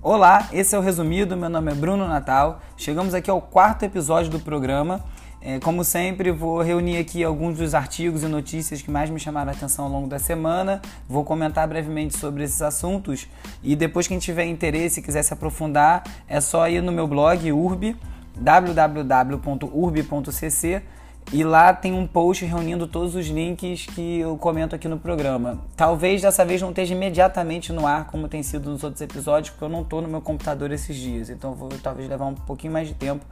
Olá, esse é o Resumido, meu nome é Bruno Natal. Chegamos aqui ao quarto episódio do programa. É, como sempre, vou reunir aqui alguns dos artigos e notícias que mais me chamaram a atenção ao longo da semana. Vou comentar brevemente sobre esses assuntos e depois quem tiver interesse e quiser se aprofundar, é só ir no meu blog urb www.urb.cc e lá tem um post reunindo todos os links que eu comento aqui no programa. Talvez dessa vez não esteja imediatamente no ar como tem sido nos outros episódios, porque eu não estou no meu computador esses dias, então vou talvez levar um pouquinho mais de tempo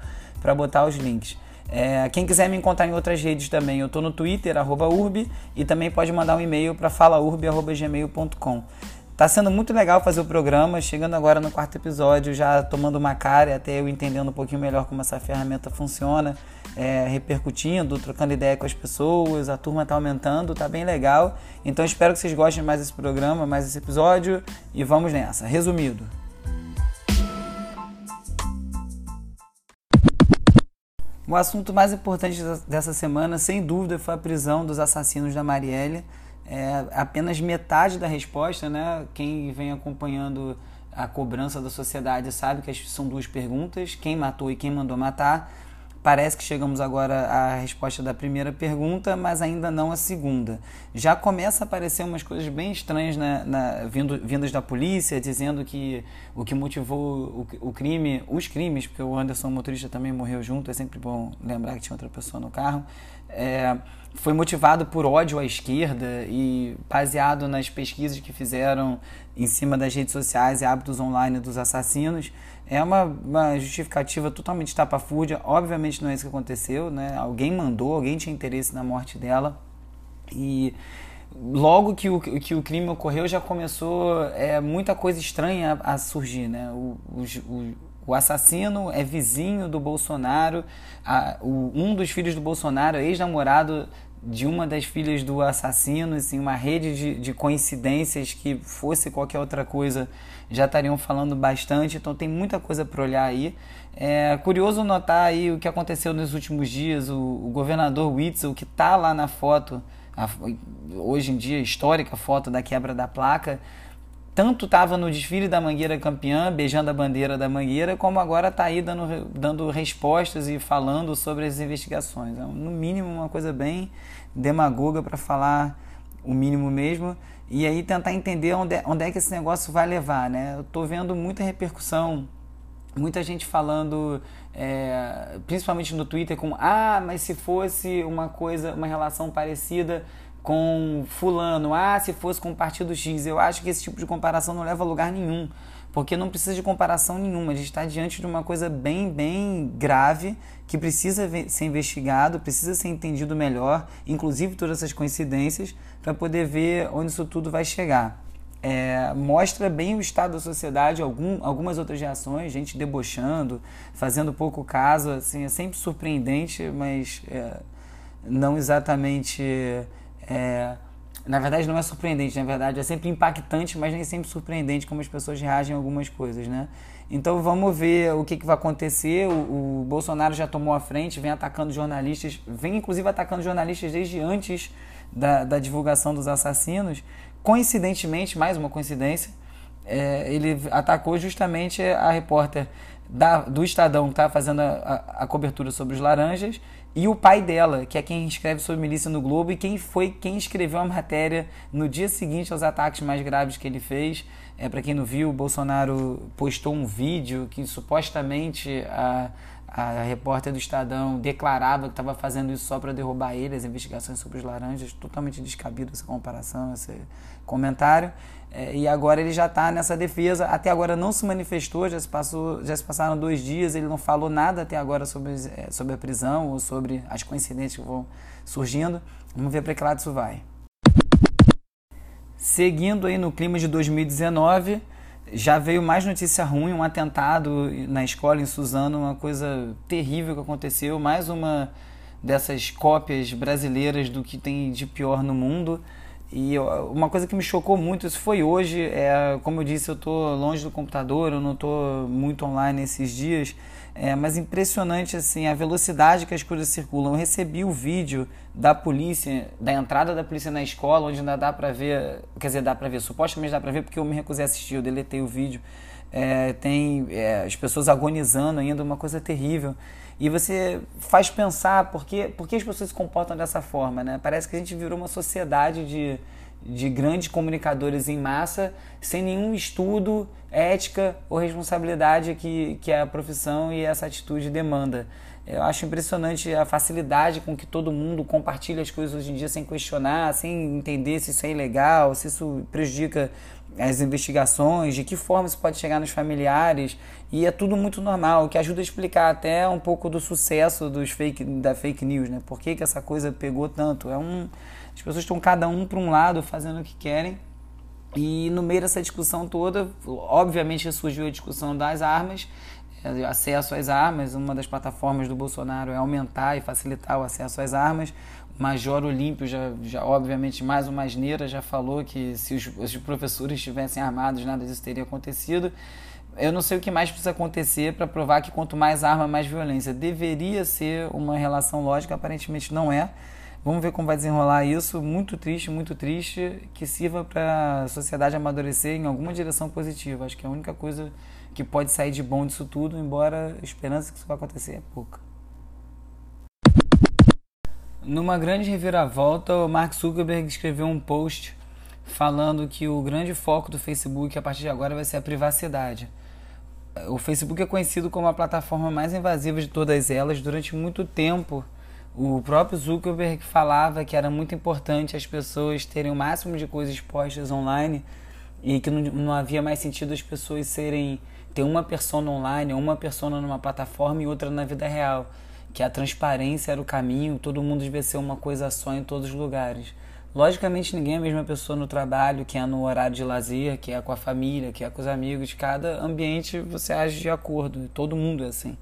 para botar os links. É, quem quiser me encontrar em outras redes também, eu estou no Twitter, arroba urb, e também pode mandar um e-mail para falaurb.gmail.com. Tá sendo muito legal fazer o programa, chegando agora no quarto episódio, já tomando uma cara, até eu entendendo um pouquinho melhor como essa ferramenta funciona, é, repercutindo, trocando ideia com as pessoas, a turma tá aumentando, tá bem legal. Então espero que vocês gostem mais desse programa, mais desse episódio e vamos nessa. Resumido. O assunto mais importante dessa semana, sem dúvida, foi a prisão dos assassinos da Marielle é apenas metade da resposta, né? Quem vem acompanhando a cobrança da sociedade sabe que são duas perguntas: quem matou e quem mandou matar. Parece que chegamos agora à resposta da primeira pergunta, mas ainda não a segunda. Já começa a aparecer umas coisas bem estranhas na, na, vindo, vindas da polícia, dizendo que o que motivou o, o, crime, os crimes, porque o Anderson, o motorista, também morreu junto, é sempre bom lembrar que tinha outra pessoa no carro. É, foi motivado por ódio à esquerda e baseado nas pesquisas que fizeram em cima das redes sociais e hábitos online dos assassinos. É uma, uma justificativa totalmente tapafúrdia. Obviamente não é isso que aconteceu, né? Alguém mandou, alguém tinha interesse na morte dela. E logo que o, que o crime ocorreu já começou é, muita coisa estranha a, a surgir, né? O, o, o assassino é vizinho do Bolsonaro, a, o, um dos filhos do Bolsonaro, ex-namorado de uma das filhas do assassino, assim, uma rede de, de coincidências que fosse qualquer outra coisa já estariam falando bastante, então tem muita coisa para olhar aí. É curioso notar aí o que aconteceu nos últimos dias, o, o governador Witzel, que está lá na foto, a, hoje em dia histórica foto da quebra da placa, tanto estava no desfile da Mangueira campeã, beijando a bandeira da Mangueira, como agora está aí dando, dando respostas e falando sobre as investigações. É, no mínimo, uma coisa bem demagoga para falar o mínimo mesmo. E aí tentar entender onde é, onde é que esse negócio vai levar. Né? Eu estou vendo muita repercussão, muita gente falando, é, principalmente no Twitter, com ah, mas se fosse uma coisa, uma relação parecida com fulano, ah, se fosse com o partido X. Eu acho que esse tipo de comparação não leva a lugar nenhum, porque não precisa de comparação nenhuma. A gente está diante de uma coisa bem, bem grave que precisa ser investigado, precisa ser entendido melhor, inclusive todas essas coincidências, para poder ver onde isso tudo vai chegar. É, mostra bem o estado da sociedade, algum, algumas outras reações, gente debochando, fazendo pouco caso, assim, é sempre surpreendente, mas é, não exatamente é, na verdade não é surpreendente, na verdade é sempre impactante, mas nem sempre surpreendente como as pessoas reagem a algumas coisas, né? Então vamos ver o que, que vai acontecer. O, o, Bolsonaro já tomou a frente, vem atacando jornalistas, vem inclusive atacando jornalistas desde antes da, da divulgação dos assassinos. Coincidentemente, mais uma coincidência, é, ele atacou justamente a repórter da, do Estadão que estava fazendo a, a, a cobertura sobre os laranjas e o pai dela, que é quem escreve sobre milícia no Globo e quem foi quem escreveu a matéria no dia seguinte aos ataques mais graves que ele fez. É, Para quem não viu, o Bolsonaro postou um vídeo que supostamente a, a repórter do Estadão declarava que estava fazendo isso só para derrubar ele, as investigações sobre os laranjas. Totalmente descabido essa comparação, esse comentário. É, e agora ele já está nessa defesa. Até agora não se manifestou, já se, passou, já se passaram dois dias, ele não falou nada até agora sobre, é, sobre a prisão ou sobre as coincidências que vão surgindo. Vamos ver para que lado isso vai. Seguindo aí no clima de 2019, já veio mais notícia ruim, um atentado na escola em Suzano, uma coisa terrível que aconteceu, mais uma dessas cópias brasileiras do que tem de pior no mundo. E uma coisa que me chocou muito, isso foi hoje, é, como eu disse, eu estou longe do computador, eu não estou muito online esses dias, é, mas impressionante assim a velocidade que as coisas circulam. Eu recebi o vídeo da polícia, da entrada da polícia na escola, onde ainda dá para ver, quer dizer, dá para ver, supostamente dá para ver porque eu me recusei a assistir, eu deletei o vídeo. É, tem é, as pessoas agonizando ainda, uma coisa terrível. E você faz pensar por que, por que as pessoas se comportam dessa forma, né? Parece que a gente virou uma sociedade de, de grandes comunicadores em massa sem nenhum estudo, ética ou responsabilidade que, que a profissão e essa atitude demanda. Eu acho impressionante a facilidade com que todo mundo compartilha as coisas hoje em dia sem questionar, sem entender se isso é ilegal, se isso prejudica as investigações, de que forma isso pode chegar nos familiares, e é tudo muito normal, o que ajuda a explicar até um pouco do sucesso dos fake, da fake news, né? Por que, que essa coisa pegou tanto? É um, as pessoas estão cada um para um lado fazendo o que querem, e no meio dessa discussão toda, obviamente surgiu a discussão das armas, acesso às armas. Uma das plataformas do Bolsonaro é aumentar e facilitar o acesso às armas. O Major Olímpio, já, já, obviamente, mais uma asneira, já falou que se os, os professores estivessem armados, nada disso teria acontecido. Eu não sei o que mais precisa acontecer para provar que quanto mais arma, mais violência. Deveria ser uma relação lógica, aparentemente não é. Vamos ver como vai desenrolar isso. Muito triste, muito triste. Que sirva para a sociedade amadurecer em alguma direção positiva. Acho que é a única coisa que pode sair de bom disso tudo, embora a esperança que isso vai acontecer é pouca. Numa grande reviravolta, o Mark Zuckerberg escreveu um post falando que o grande foco do Facebook a partir de agora vai ser a privacidade. O Facebook é conhecido como a plataforma mais invasiva de todas elas. Durante muito tempo, o próprio Zuckerberg falava que era muito importante as pessoas terem o máximo de coisas expostas online e que não, não havia mais sentido as pessoas serem ter uma persona online, uma persona numa plataforma e outra na vida real. Que a transparência era o caminho, todo mundo devia ser uma coisa só em todos os lugares. Logicamente, ninguém é a mesma pessoa no trabalho, que é no horário de lazer, que é com a família, que é com os amigos. Cada ambiente você age de acordo, todo mundo é assim.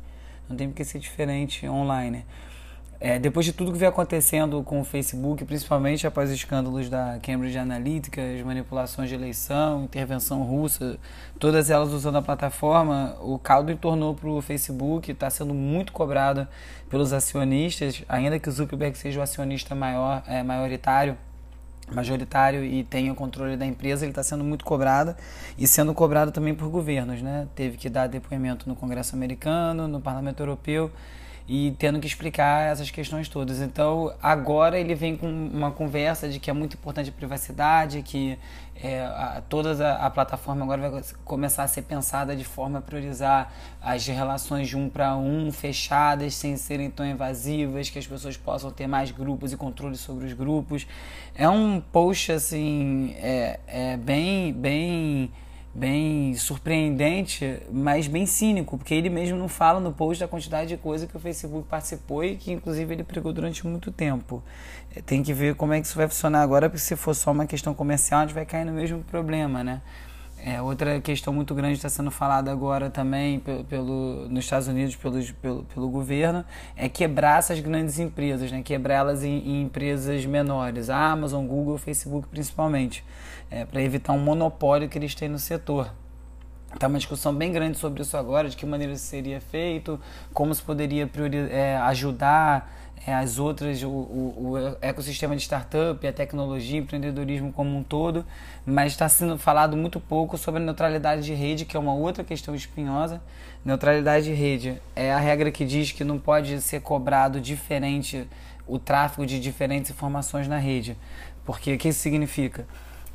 Não tem por que ser diferente online. É, depois de tudo que vem acontecendo com o Facebook, principalmente após os escândalos da Cambridge Analytica, as manipulações de eleição, intervenção russa, todas elas usando a plataforma, o caldo entornou para o Facebook, está sendo muito cobrado pelos acionistas, ainda que o Zuckerberg seja o acionista maior, é, maioritário, majoritário e tenha o controle da empresa, ele está sendo muito cobrado e sendo cobrado também por governos, né? Teve que dar depoimento no Congresso americano, no Parlamento Europeu e tendo que explicar essas questões todas. Então, agora ele vem com uma conversa de que é muito importante a privacidade, que é, a, toda a, a, plataforma agora vai começar a ser pensada de forma a priorizar as relações de um para um, fechadas, sem serem tão invasivas, que as pessoas possam ter mais grupos e controle sobre os grupos. É um post, assim, é, é bem, bem bem surpreendente, mas bem cínico, porque ele mesmo não fala no post da quantidade de coisa que o Facebook participou e que inclusive ele pregou durante muito tempo. É, tem que ver como é que isso vai funcionar agora, porque se for só uma questão comercial, a gente vai cair no mesmo problema, né? É, outra questão muito grande está sendo falada agora também pelo, nos Estados Unidos pelo, pelo, governo é quebrar essas grandes empresas, né? quebrá-las em, em, empresas menores, a Amazon, Google, Facebook principalmente, é, para evitar um monopólio que eles têm no setor. Está uma discussão bem grande sobre isso agora, de que maneira isso seria feito, como se poderia é, ajudar as outras, o, o, o, ecossistema de startup, a tecnologia, empreendedorismo como um todo, mas está sendo falado muito pouco sobre a neutralidade de rede, que é uma outra questão espinhosa. Neutralidade de rede é a regra que diz que não pode ser cobrado diferente o tráfego de diferentes informações na rede. Porque o que isso significa?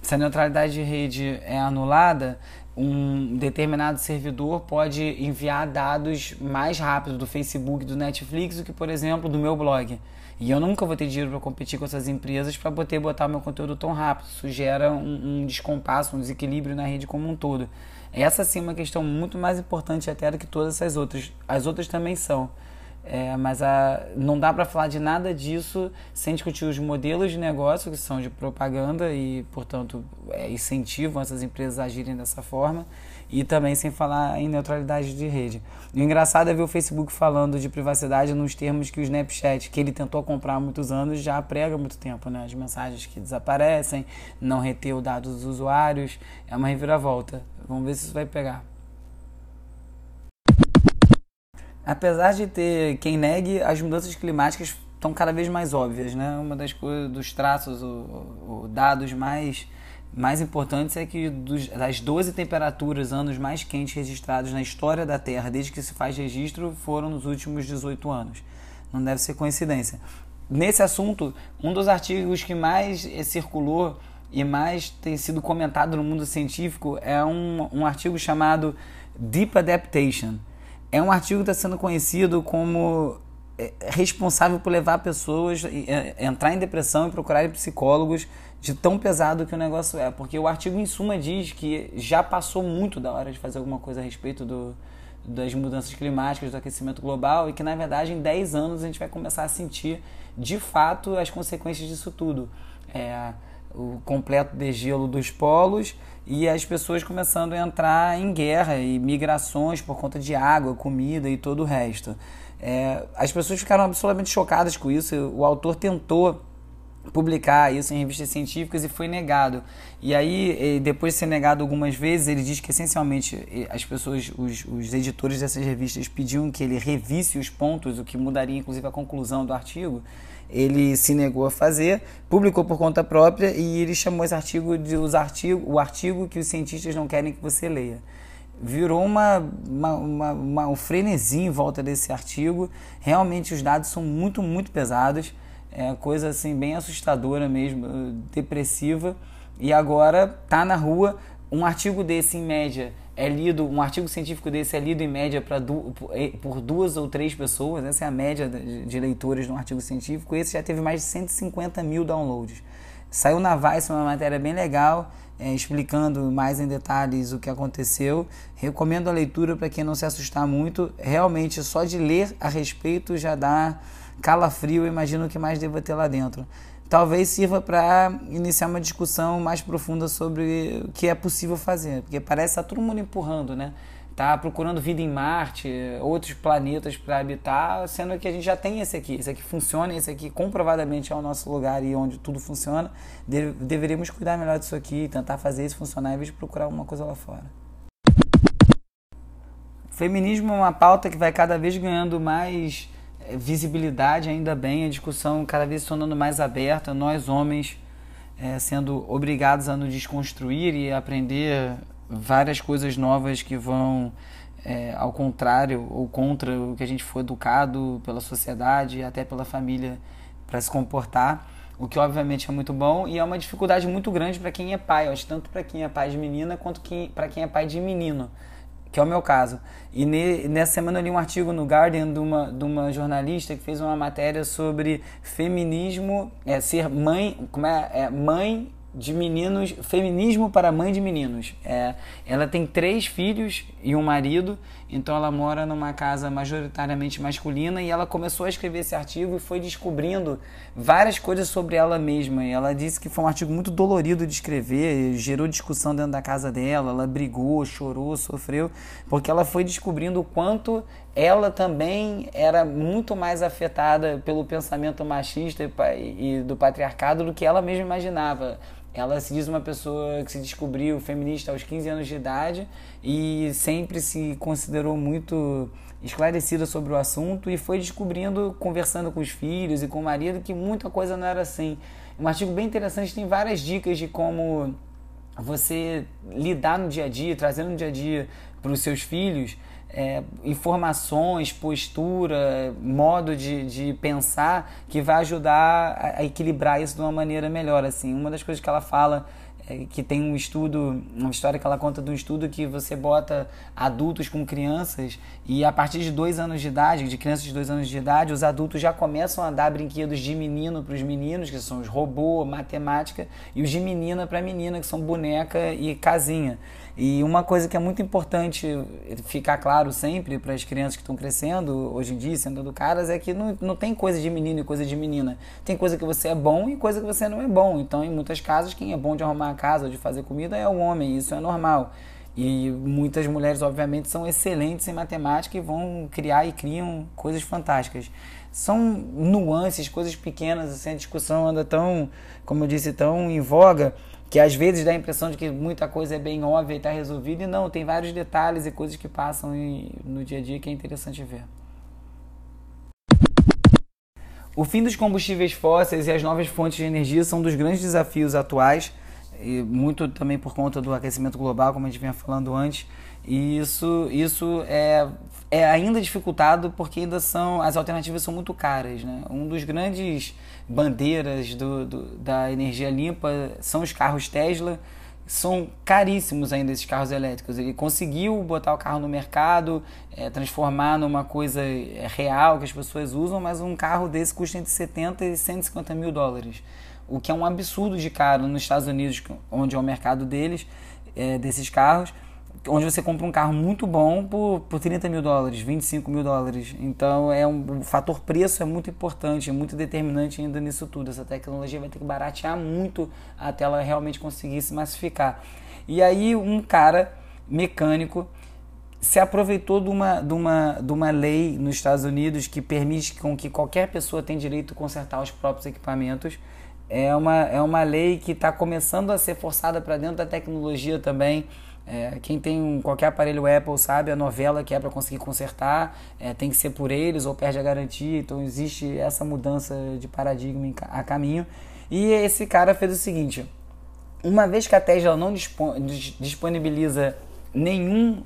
Se a neutralidade de rede é anulada, um determinado servidor pode enviar dados mais rápido do Facebook, do Netflix do que, por exemplo, do meu blog. E eu nunca vou ter dinheiro para competir com essas empresas para poder botar meu conteúdo tão rápido. Isso gera um, um, descompasso, um desequilíbrio na rede como um todo. Essa sim é uma questão muito mais importante até do que todas essas outras. As outras também são. É, mas a, não dá para falar de nada disso sem discutir os modelos de negócio que são de propaganda e, portanto, é, incentivam essas empresas a agirem dessa forma e também sem falar em neutralidade de rede. E o engraçado é ver o Facebook falando de privacidade nos termos que o Snapchat, que ele tentou comprar há muitos anos, já prega há muito tempo, né? As mensagens que desaparecem, não reter o dado dos usuários, é uma reviravolta. Vamos ver se isso vai pegar. Apesar de ter quem negue, as mudanças climáticas estão cada vez mais óbvias, né? Uma das coisas, dos traços, os dados mais mais importantes é que dos, das 12 temperaturas, anos mais quentes registrados na história da Terra, desde que se faz registro, foram nos últimos 18 anos. Não deve ser coincidência. Nesse assunto, um dos artigos que mais eh, circulou e mais tem sido comentado no mundo científico é um, um artigo chamado Deep Adaptation. É um artigo que está sendo conhecido como eh, responsável por levar pessoas a eh, entrar em depressão e procurarem psicólogos de tão pesado que o negócio é. Porque o artigo, em suma, diz que já passou muito da hora de fazer alguma coisa a respeito do, das mudanças climáticas, do aquecimento global, e que, na verdade, em 10 anos a gente vai começar a sentir, de fato, as consequências disso tudo. É, o completo degelo dos polos e as pessoas começando a entrar em guerra e migrações por conta de água, comida e todo o resto. É, as pessoas ficaram absolutamente chocadas com isso. O autor tentou publicar isso em revistas científicas e foi negado. E aí, depois de ser negado algumas vezes, ele diz que essencialmente as pessoas, os, os editores dessas revistas pediam que ele revisse os pontos, o que mudaria inclusive a conclusão do artigo. Ele se negou a fazer, publicou por conta própria e ele chamou esse artigo de os artigo, o artigo que os cientistas não querem que você leia virou uma, uma, uma, uma, um frenesi em volta desse artigo. Realmente os dados são muito, muito pesados. É coisa assim bem assustadora mesmo, depressiva. E agora tá na rua um artigo desse em média é lido, um artigo científico desse é lido em média du, por duas ou três pessoas, essa é a média de, de leitores de um artigo científico, esse já teve mais de 150 mil downloads. Saiu na Vice uma matéria bem legal, é, explicando mais em detalhes o que aconteceu. Recomendo a leitura para quem não se assustar muito. Realmente, só de ler a respeito já dá calafrio, imagino o que mais deva ter lá dentro. Talvez sirva para iniciar uma discussão mais profunda sobre o que é possível fazer, porque parece que está todo mundo empurrando, né? Tá procurando vida em Marte, outros planetas para habitar, sendo que a gente já tem esse aqui. Esse aqui funciona, esse aqui comprovadamente é o nosso lugar e onde tudo funciona. De deveríamos cuidar melhor disso aqui, tentar fazer isso funcionar em vez de procurar alguma coisa lá fora. Feminismo é uma pauta que vai cada vez ganhando mais visibilidade, ainda bem, a discussão cada vez se tornando mais aberta, nós homens é, sendo obrigados a nos desconstruir e aprender várias coisas novas que vão é, ao contrário ou contra o que a gente foi educado pela sociedade e até pela família para se comportar, o que obviamente é muito bom e é uma dificuldade muito grande para quem é pai, acho, tanto para quem é pai de menina quanto para quem é pai de menino que é o meu caso. E ne, nessa semana eu li um artigo no Guardian de uma, de uma jornalista que fez uma matéria sobre feminismo, é, ser mãe, como é, é mãe de meninos, feminismo para mãe de meninos. É, ela tem três filhos e um marido, então ela mora numa casa majoritariamente masculina e ela começou a escrever esse artigo e foi descobrindo várias coisas sobre ela mesma. E ela disse que foi um artigo muito dolorido de escrever, gerou discussão dentro da casa dela, ela brigou, chorou, sofreu, porque ela foi descobrindo o quanto ela também era muito mais afetada pelo pensamento machista e do patriarcado do que ela mesma imaginava ela se diz uma pessoa que se descobriu feminista aos 15 anos de idade e sempre se considerou muito esclarecida sobre o assunto e foi descobrindo, conversando com os filhos e com o marido, que muita coisa não era assim. Um artigo bem interessante tem várias dicas de como você lidar no dia a dia, trazendo no dia a dia para os seus filhos é, informações, postura, modo de, de pensar que vai ajudar a, a, equilibrar isso de uma maneira melhor. Assim, uma das coisas que ela fala é que tem um estudo, uma história que ela conta de um estudo que você bota adultos com crianças e a partir de dois anos de idade, de crianças de dois anos de idade, os adultos já começam a dar brinquedos de menino para os meninos, que são os robô, matemática, e os de menina para menina, que são boneca e casinha. E uma coisa que é muito importante ficar claro sempre para as crianças que estão crescendo hoje em dia, sendo educadas, é que não, não tem coisa de menino e coisa de menina. Tem coisa que você é bom e coisa que você não é bom. Então, em muitas casas, quem é bom de arrumar a casa ou de fazer comida é o homem, isso é normal. E muitas mulheres, obviamente, são excelentes em matemática e vão criar e criam coisas fantásticas. São nuances, coisas pequenas, assim, a discussão anda tão, como eu disse, tão em voga que às vezes dá a impressão de que muita coisa é bem óbvia e está resolvida, e não, tem vários detalhes e coisas que passam no dia a dia que é interessante ver. O fim dos combustíveis fósseis e as novas fontes de energia são dos grandes desafios atuais e muito também por conta do aquecimento global, como a gente vinha falando antes. E isso, isso é, é ainda dificultado porque ainda são as alternativas são muito caras. Né? Um dos grandes bandeiras do, do, da energia limpa são os carros Tesla. São caríssimos ainda esses carros elétricos. Ele conseguiu botar o carro no mercado, é, transformar numa coisa é, real que as pessoas usam, mas um carro desse custa entre 70 e 150 mil dólares o que é um absurdo de caro nos Estados Unidos, onde é o mercado deles, é, desses carros, onde você compra um carro muito bom por, por 30 mil dólares, 25 mil dólares. Então é um, o fator preço é muito importante, é muito determinante ainda nisso tudo. Essa tecnologia vai ter que baratear muito até ela realmente conseguir se massificar. E aí um cara mecânico se aproveitou de uma, de, uma, de uma lei nos Estados Unidos que permite com que qualquer pessoa tenha direito a consertar os próprios equipamentos é uma, é uma lei que está começando a ser forçada para dentro da tecnologia também. É, quem tem qualquer aparelho Apple sabe a novela que é para conseguir consertar, é, tem que ser por eles ou perde a garantia. Então existe essa mudança de paradigma a caminho. E esse cara fez o seguinte: uma vez que a Tesla não disponibiliza nenhum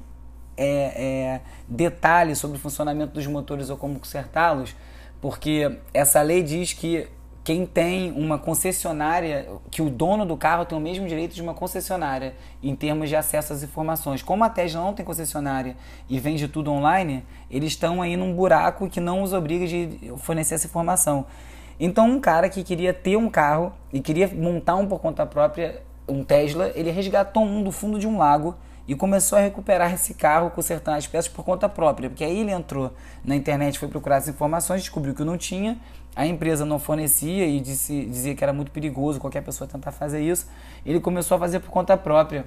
é, é, detalhe sobre o funcionamento dos motores ou como consertá-los, porque essa lei diz que quem tem uma concessionária, que o dono do carro tem o mesmo direito de uma concessionária em termos de acesso às informações. Como a Tesla não tem concessionária e vende tudo online, eles estão aí num buraco que não os obriga de fornecer essa informação. Então, um cara que queria ter um carro e queria montar um por conta própria, um Tesla, ele resgatou um do fundo de um lago e começou a recuperar esse carro, consertando as peças por conta própria, porque aí ele entrou na internet, foi procurar as informações, descobriu que não tinha, a empresa não fornecia e disse, dizia que era muito perigoso qualquer pessoa tentar fazer isso. Ele começou a fazer por conta própria.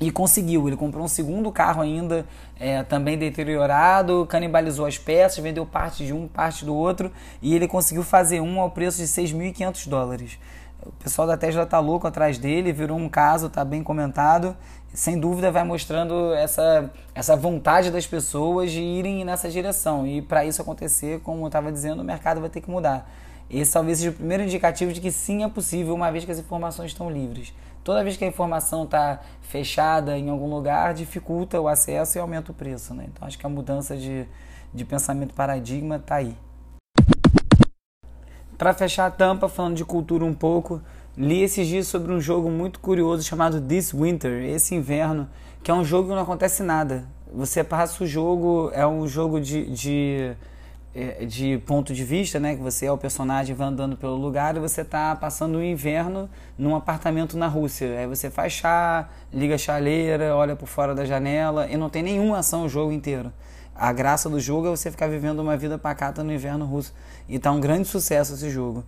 E conseguiu, ele comprou um segundo carro ainda, é, também deteriorado, canibalizou as peças, vendeu parte de um, parte do outro, e ele conseguiu fazer um ao preço de 6.500 dólares. O pessoal da Tesla tá louco atrás dele, virou um caso, tá bem comentado. Sem dúvida vai mostrando essa, essa vontade das pessoas de irem nessa direção. E para isso acontecer, como eu estava dizendo, o mercado vai ter que mudar. Esse talvez seja o primeiro indicativo de que sim é possível, uma vez que as informações estão livres. Toda vez que a informação está fechada em algum lugar, dificulta o acesso e aumenta o preço. Né? Então acho que a mudança de, de pensamento paradigma está aí. Para fechar a tampa, falando de cultura um pouco, li esses dias sobre um jogo muito curioso chamado This Winter, esse inverno, que é um jogo que não acontece nada. Você passa o jogo, é um jogo de, de, é, de ponto de vista, né? Que você é o personagem, vai andando pelo lugar e você está passando o inverno num apartamento na Rússia. Aí você faz chá, liga a chaleira, olha por fora da janela e não tem nenhuma ação o jogo inteiro. A graça do jogo é você ficar vivendo uma vida pacata no inverno russo. E tá um grande sucesso esse jogo.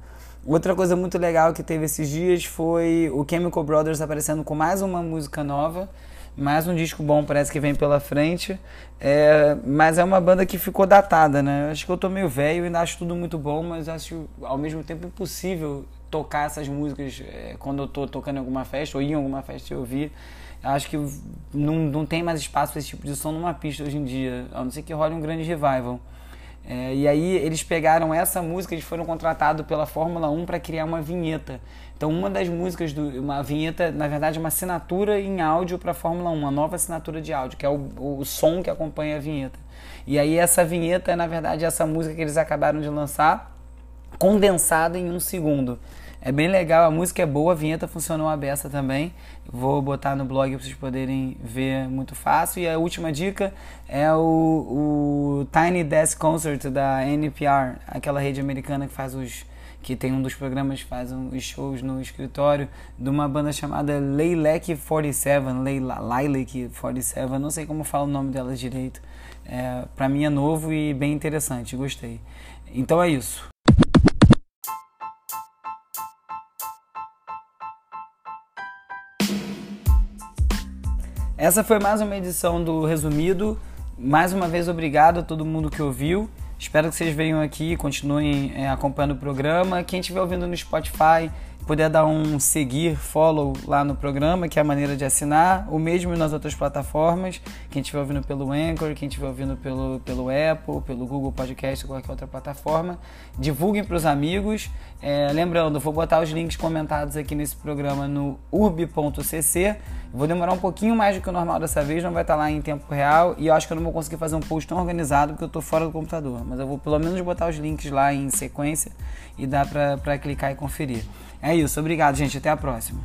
Outra coisa muito legal que teve esses dias foi o Chemical Brothers aparecendo com mais uma música nova. Mais um disco bom parece que vem pela frente. É, mas é uma banda que ficou datada, né? Acho que eu tô meio velho ainda acho tudo muito bom, mas acho ao mesmo tempo impossível tocar essas músicas é, quando eu tô tocando em alguma festa ou em alguma festa e ouvir. Acho que não, não tem mais espaço para esse tipo de som numa pista hoje em dia, a não ser que role um grande revival. É, e aí eles pegaram essa música, eles foram contratados pela Fórmula 1 para criar uma vinheta. Então uma das músicas, do, uma vinheta, na verdade uma assinatura em áudio para a Fórmula 1, uma nova assinatura de áudio, que é o, o som que acompanha a vinheta. E aí essa vinheta é na verdade essa música que eles acabaram de lançar, condensada em um segundo. É bem legal, a música é boa, a vinheta funcionou a beça também. Vou botar no blog para vocês poderem ver muito fácil. E a última dica é o, o Tiny Desk Concert da NPR, aquela rede americana que faz os que tem um dos programas faz os shows no escritório de uma banda chamada Leilek 47, Lilac 47, não sei como fala o nome dela direito. É, para mim é novo e bem interessante, gostei. Então é isso. Essa foi mais uma edição do Resumido. Mais uma vez, obrigado a todo mundo que ouviu. Espero que vocês venham aqui e continuem é, acompanhando o programa. Quem estiver ouvindo no Spotify, puder dar um seguir, follow lá no programa, que é a maneira de assinar, o mesmo nas outras plataformas, quem estiver ouvindo pelo Anchor, quem estiver ouvindo pelo, pelo Apple, pelo Google Podcast, qualquer outra plataforma, divulguem para os amigos. É, lembrando, vou botar os links comentados aqui nesse programa no urb.cc. Vou demorar um pouquinho mais do que o normal dessa vez, não vai estar lá em tempo real e eu acho que eu não vou conseguir fazer um post tão organizado porque eu estou fora do computador. Mas eu vou pelo menos botar os links lá em sequência e dá para clicar e conferir. É isso, obrigado, gente. Até a próxima.